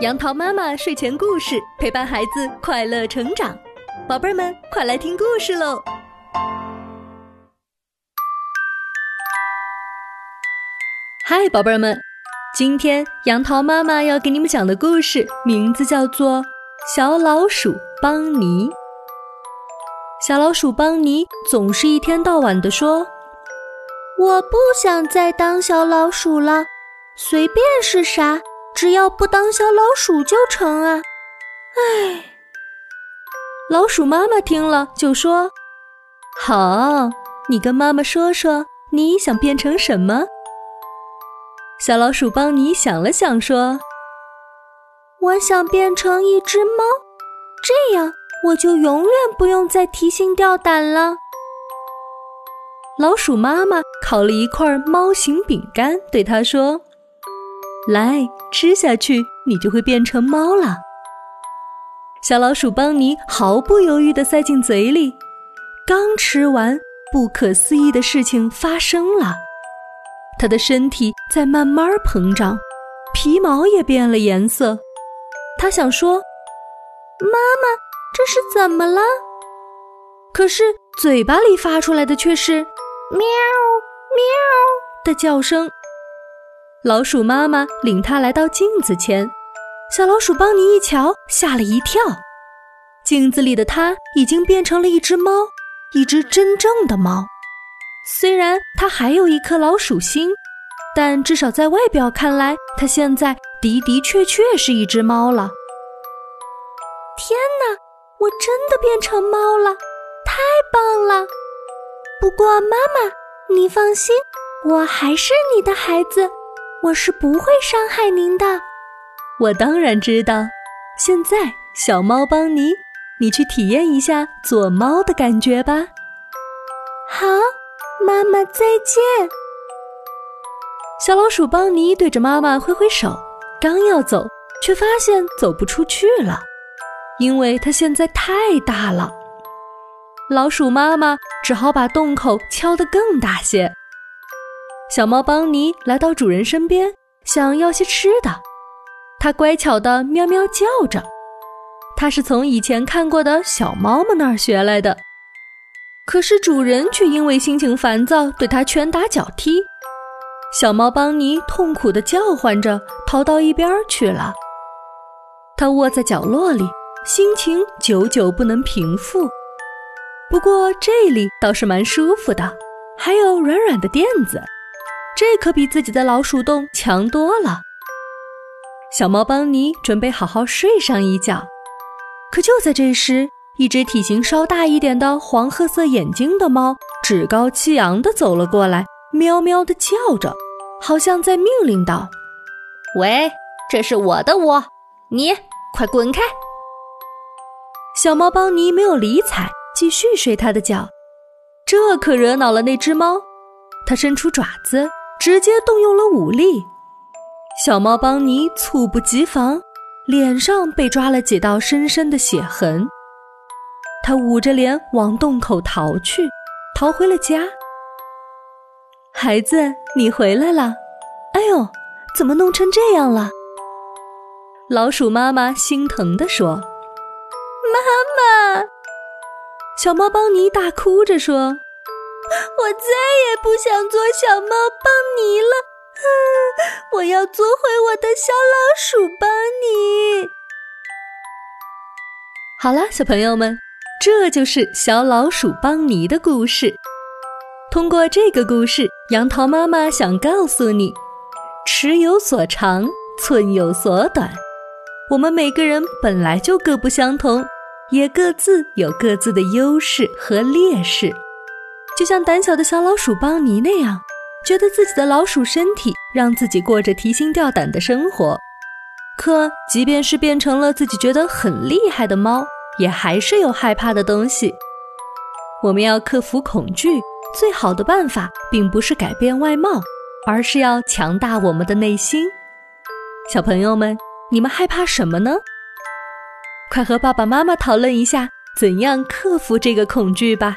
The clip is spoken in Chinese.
杨桃妈妈睡前故事陪伴孩子快乐成长，宝贝儿们快来听故事喽！嗨，宝贝儿们，今天杨桃妈妈要给你们讲的故事名字叫做《小老鼠邦尼》。小老鼠邦尼总是一天到晚的说：“我不想再当小老鼠了，随便是啥。”只要不当小老鼠就成啊！唉，老鼠妈妈听了就说：“好，你跟妈妈说说，你想变成什么？”小老鼠邦尼想了想说：“我想变成一只猫，这样我就永远不用再提心吊胆了。”老鼠妈妈烤了一块猫形饼干，对他说。来吃下去，你就会变成猫了。小老鼠邦尼毫不犹豫地塞进嘴里，刚吃完，不可思议的事情发生了，它的身体在慢慢膨胀，皮毛也变了颜色。他想说：“妈妈，这是怎么了？”可是嘴巴里发出来的却是“喵喵”的叫声。老鼠妈妈领它来到镜子前，小老鼠邦尼一瞧，吓了一跳。镜子里的它已经变成了一只猫，一只真正的猫。虽然它还有一颗老鼠心，但至少在外表看来，它现在的的确确是一只猫了。天哪，我真的变成猫了，太棒了！不过妈妈，你放心，我还是你的孩子。我是不会伤害您的，我当然知道。现在，小猫邦尼，你去体验一下做猫的感觉吧。好，妈妈再见。小老鼠邦尼对着妈妈挥挥手，刚要走，却发现走不出去了，因为它现在太大了。老鼠妈妈只好把洞口敲得更大些。小猫邦尼来到主人身边，想要些吃的。它乖巧地喵喵叫着。它是从以前看过的小猫们那儿学来的。可是主人却因为心情烦躁，对它拳打脚踢。小猫邦尼痛苦地叫唤着，逃到一边去了。它窝在角落里，心情久久不能平复。不过这里倒是蛮舒服的，还有软软的垫子。这可比自己的老鼠洞强多了。小猫邦尼准备好好睡上一觉，可就在这时，一只体型稍大一点的黄褐色眼睛的猫趾高气扬地走了过来，喵喵地叫着，好像在命令道：“喂，这是我的窝，你快滚开！”小猫邦尼没有理睬，继续睡他的觉。这可惹恼了那只猫，它伸出爪子。直接动用了武力，小猫邦尼猝不及防，脸上被抓了几道深深的血痕。他捂着脸往洞口逃去，逃回了家。孩子，你回来了！哎呦，怎么弄成这样了？老鼠妈妈心疼地说：“妈妈！”小猫邦尼大哭着说。我再也不想做小猫邦尼了，我要做回我的小老鼠邦尼。好了，小朋友们，这就是小老鼠邦尼的故事。通过这个故事，杨桃妈妈想告诉你：尺有所长，寸有所短。我们每个人本来就各不相同，也各自有各自的优势和劣势。就像胆小的小老鼠邦尼那样，觉得自己的老鼠身体让自己过着提心吊胆的生活。可即便是变成了自己觉得很厉害的猫，也还是有害怕的东西。我们要克服恐惧，最好的办法并不是改变外貌，而是要强大我们的内心。小朋友们，你们害怕什么呢？快和爸爸妈妈讨论一下，怎样克服这个恐惧吧。